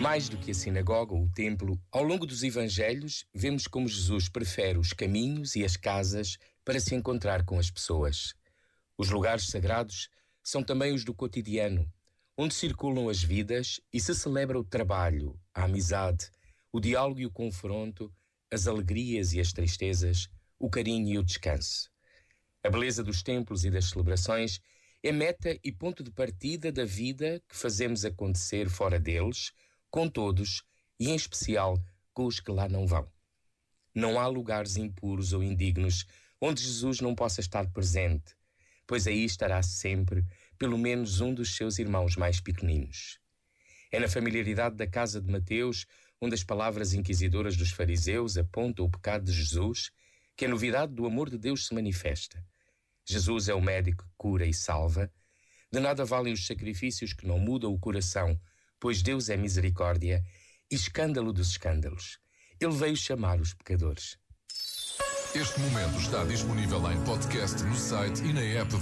Mais do que a sinagoga ou o templo, ao longo dos evangelhos, vemos como Jesus prefere os caminhos e as casas para se encontrar com as pessoas. Os lugares sagrados são também os do cotidiano, onde circulam as vidas e se celebra o trabalho, a amizade, o diálogo e o confronto, as alegrias e as tristezas, o carinho e o descanso. A beleza dos templos e das celebrações é meta e ponto de partida da vida que fazemos acontecer fora deles, com todos e em especial com os que lá não vão. Não há lugares impuros ou indignos onde Jesus não possa estar presente, pois aí estará sempre pelo menos um dos seus irmãos mais pequeninos. É na familiaridade da casa de Mateus, onde as palavras inquisidoras dos fariseus apontam o pecado de Jesus, que a novidade do amor de Deus se manifesta. Jesus é o médico que cura e salva. De nada valem os sacrifícios que não mudam o coração, pois Deus é misericórdia e escândalo dos escândalos. Ele veio chamar os pecadores. Este momento está disponível em podcast no site e na app